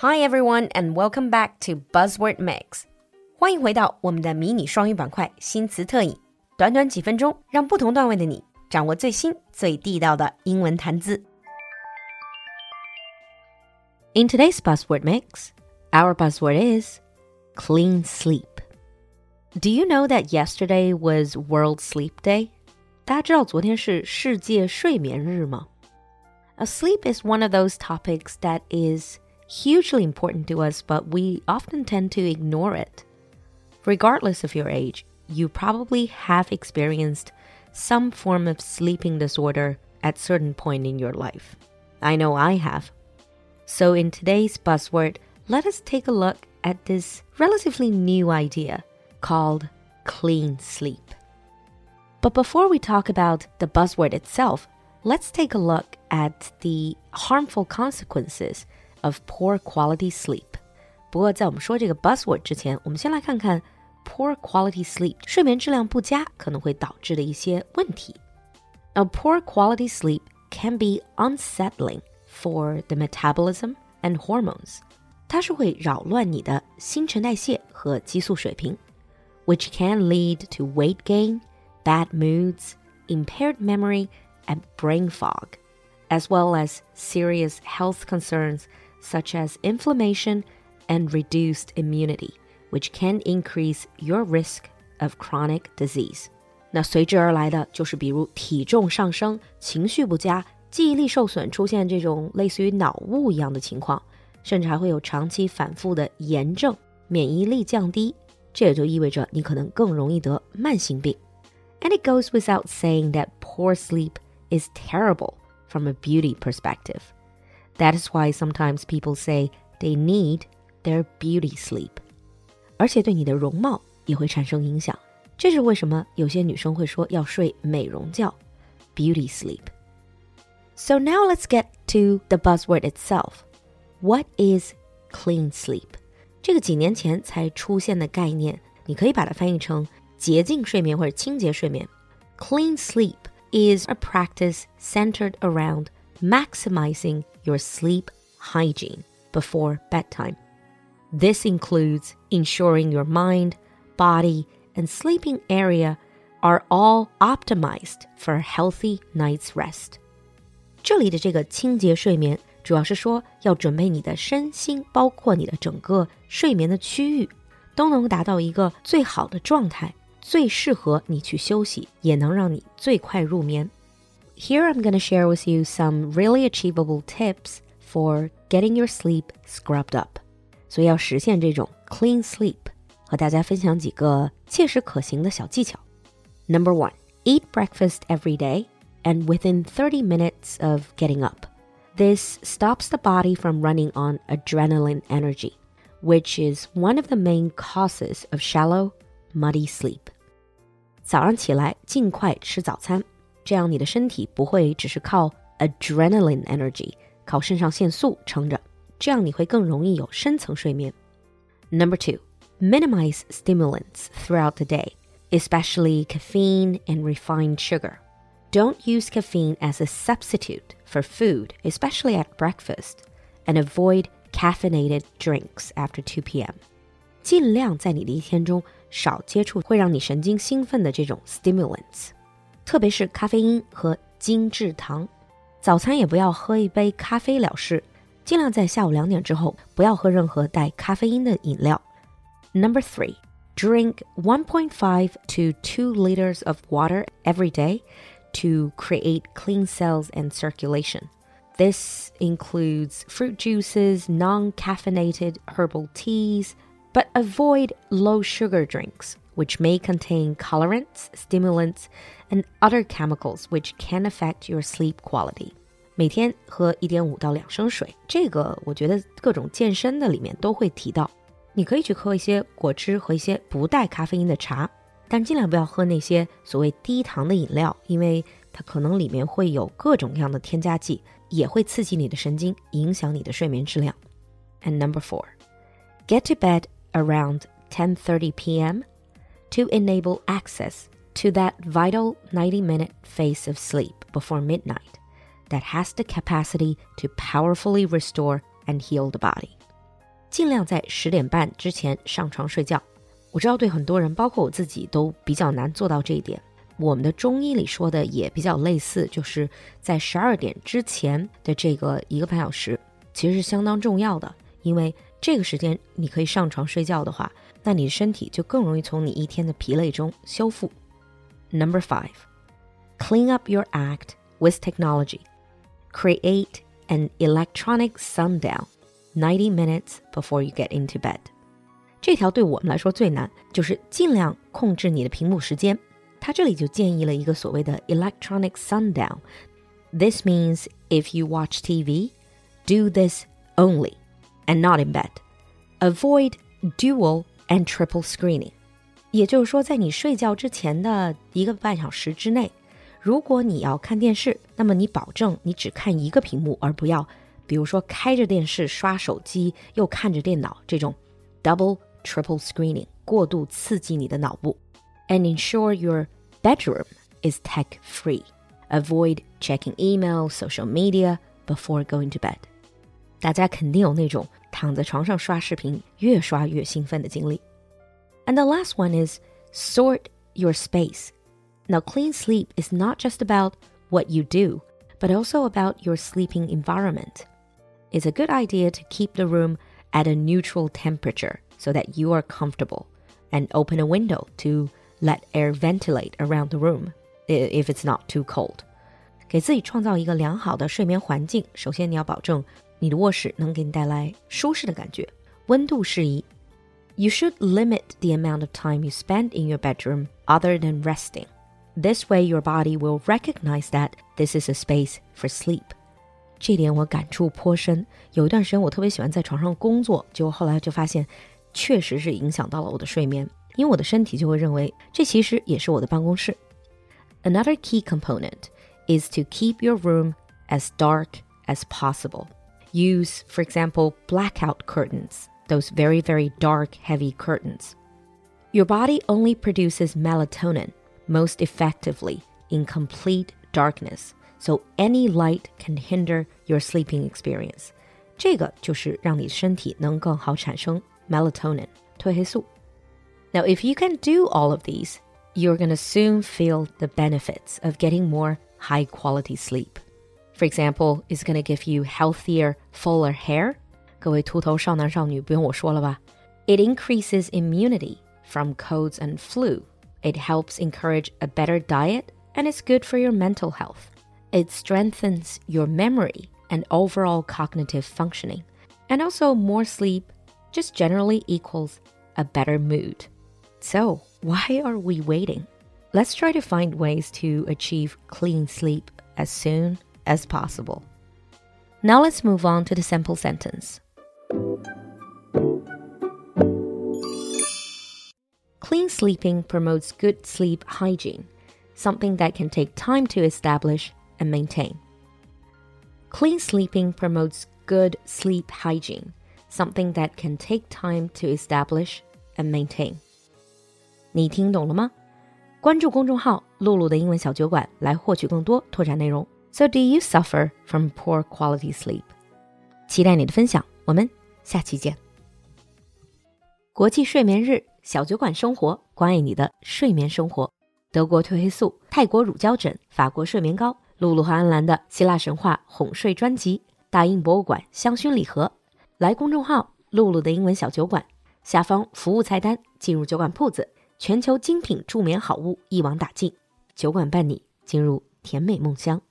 Hi everyone, and welcome back to Buzzword Mix. 欢迎回到我们的迷你双语板块新词特饮，短短几分钟，让不同段位的你掌握最新最地道的英文谈资。In today's buzzword mix, our buzzword is clean sleep. Do you know that yesterday was World Sleep Day? 大家知道昨天是世界睡眠日吗？A sleep is one of those topics that is hugely important to us, but we often tend to ignore it. Regardless of your age, you probably have experienced some form of sleeping disorder at certain point in your life. I know I have. So in today's buzzword, let us take a look at this relatively new idea called clean sleep. But before we talk about the buzzword itself, let's take a look at the harmful consequences of poor quality sleep. 不过，在我们说这个 buzzword 之前，我们先来看看 poor quality sleep 睡眠质量不佳可能会导致的一些问题。Now, poor quality sleep can be unsettling for the metabolism and hormones. 它是会扰乱你的新陈代谢和激素水平，which can lead to weight gain, bad moods, impaired memory, and brain fog, as well as serious health concerns such as inflammation and reduced immunity, which can increase your risk of chronic disease. 那随之而来的就是比如体重上升、情绪不佳、记忆力受损，出现这种类似于脑雾一样的情况，甚至还会有长期反复的炎症、免疫力降低，这也就意味着你可能更容易得慢性病。And it goes without saying that poor sleep is terrible from a beauty perspective. That is why sometimes people say they need their beauty sleep. 而且对你的容貌也会产生影响。这是为什么有些女生会说要睡美容觉 （beauty sleep）。so now let's get to the buzzword itself. What is clean sleep? 这个几年前才出现的概念，你可以把它翻译成洁净睡眠或者清洁睡眠。Clean sleep is a practice centered around maximizing your sleep hygiene before bedtime. This includes ensuring your mind, body, and sleeping area are all optimized for a healthy night's rest. 这里的这个清洁睡眠，主要是说要准备你的身心，包括你的整个睡眠的区域，都能达到一个最好的状态，最适合你去休息，也能让你最快入眠。 Here I'm going to share with you some really achievable tips for getting your sleep scrubbed up。所以要实现这种 clean sleep，和大家分享几个切实可行的小技巧。Number one, eat breakfast every day and within 30 minutes of getting up. This stops the body from running on adrenaline energy, which is one of the main causes of shallow, muddy sleep. 早上起来尽快吃早餐， 这样你的身体不会只是靠 adrenaline energy 靠肾上腺素撑着，这样你会更容易有深层睡眠。Number two, minimize stimulants throughout the day, especially caffeine and refined sugar. Don't use caffeine as a substitute for food, especially at breakfast, and avoid caffeinated drinks after 2 p.m. 尽量在你的一天中少接触会让你神经兴奋的这种 stimulants， 特别是咖啡因和精制糖。早餐也不要喝一杯咖啡了事，尽量在下午两点之后不要喝任何带咖啡因的饮料。Number three, drink 1.5 to 2 liters of water every day to create clean cells and circulation. This includes fruit juices, non caffeinated herbal teas, but avoid low sugar drinks, which may contain colorants, stimulants, and other chemicals which can affect your sleep quality. 每天喝一点五到两升水，这个我觉得各种健身的里面都会提到。你可以去喝一些果汁和一些不带咖啡因的茶，但尽量不要喝那些所谓低糖的饮料，因为它可能里面会有各种各样的添加剂，也会刺激你的神经，影响你的睡眠质量。And number four, get to bed around 10:30 p.m. to enable access to that vital 90-minute phase of sleep before midnight that has the capacity to powerfully restore and heal the body. 尽量在十点半之前上床睡觉。我知道对很多人，包括我自己，都比较难做到这一点。我们的中医里说的也比较类似，就是在十二点之前的这个一个半小时，其实是相当重要的。因为这个时间你可以上床睡觉的话，那你的身体就更容易从你一天的疲累中修复。Number five, clean up your act with technology. Create an electronic sundown 90 minutes before you get into bed. 这条对我们来说最难，就是尽量控制你的屏幕时间。他这里就建议了一个所谓的 electronic sundown。This means if you watch TV, do this only and not in bed. Avoid dual and triple screening. 也就是说，在你睡觉之前的一个半小时之内，如果你要看电视，那么你保证你只看一个屏幕，而不要，比如说开着电视刷手机又看着电脑这种 double triple screening 过度刺激你的脑部。And ensure your bedroom is tech free. Avoid checking email, social media before going to bed. 大家肯定有那种躺在床上刷视频越刷越兴奋的经历。and the last one is sort your space. Now, clean sleep is not just about what you do, but also about your sleeping environment. It's a good idea to keep the room at a neutral temperature so that you are comfortable and open a window to let air ventilate around the room if it's not too cold. 给自己创造一个良好的睡眠环境，首先你要保证 你的卧室能给你带来舒适的感觉，温度适宜，you should limit the amount of time you spend in your bedroom other than resting. This way, your body will recognize that this is a space for sleep. 这点我感触颇深。有一段时间，我特别喜欢在床上工作，结果后来就发现，确实是影响到了我的睡眠，因为我的身体就会认为这其实也是我的办公室。Another key component is to keep your room as dark as possible. Use, for example, blackout curtains those very, very dark, heavy curtains. Your body only produces melatonin most effectively in complete darkness, so any light can hinder your sleeping experience. 这个就是让你身体能更好产生 melatonin 褪黑素。Now, if you can do all of these, you're going to soon feel the benefits of getting more high quality sleep. For example, it's going to give you healthier, fuller hair 各位秃头少男少女，不用我说了吧？It increases immunity from colds and flu. It helps encourage a better diet and it's good for your mental health. It strengthens your memory and overall cognitive functioning. And also, more sleep just generally equals a better mood. So, why are we waiting? Let's try to find ways to achieve clean sleep as soon as possible. Now let's move on to the sample sentence. Clean sleeping promotes good sleep hygiene, something that can take time to establish and maintain. Clean sleeping promotes good sleep hygiene, something that can take time to establish and maintain. 你听懂了吗？关注公众号“璐璐的英文小酒馆”来获取更多拓展内容。So, do you suffer from poor quality sleep? 期待你的分享，我们下期见。国际睡眠日。小酒馆生活，关爱你的睡眠生活。德国褪黑素、泰国乳胶枕、法国睡眠膏、露露和安澜的希腊神话哄睡专辑、大英博物馆香薰礼盒。来公众号“露露的英文小酒馆”，下方服务菜单进入酒馆铺子，全球精品助眠好物一网打尽，酒馆伴你进入甜美梦乡。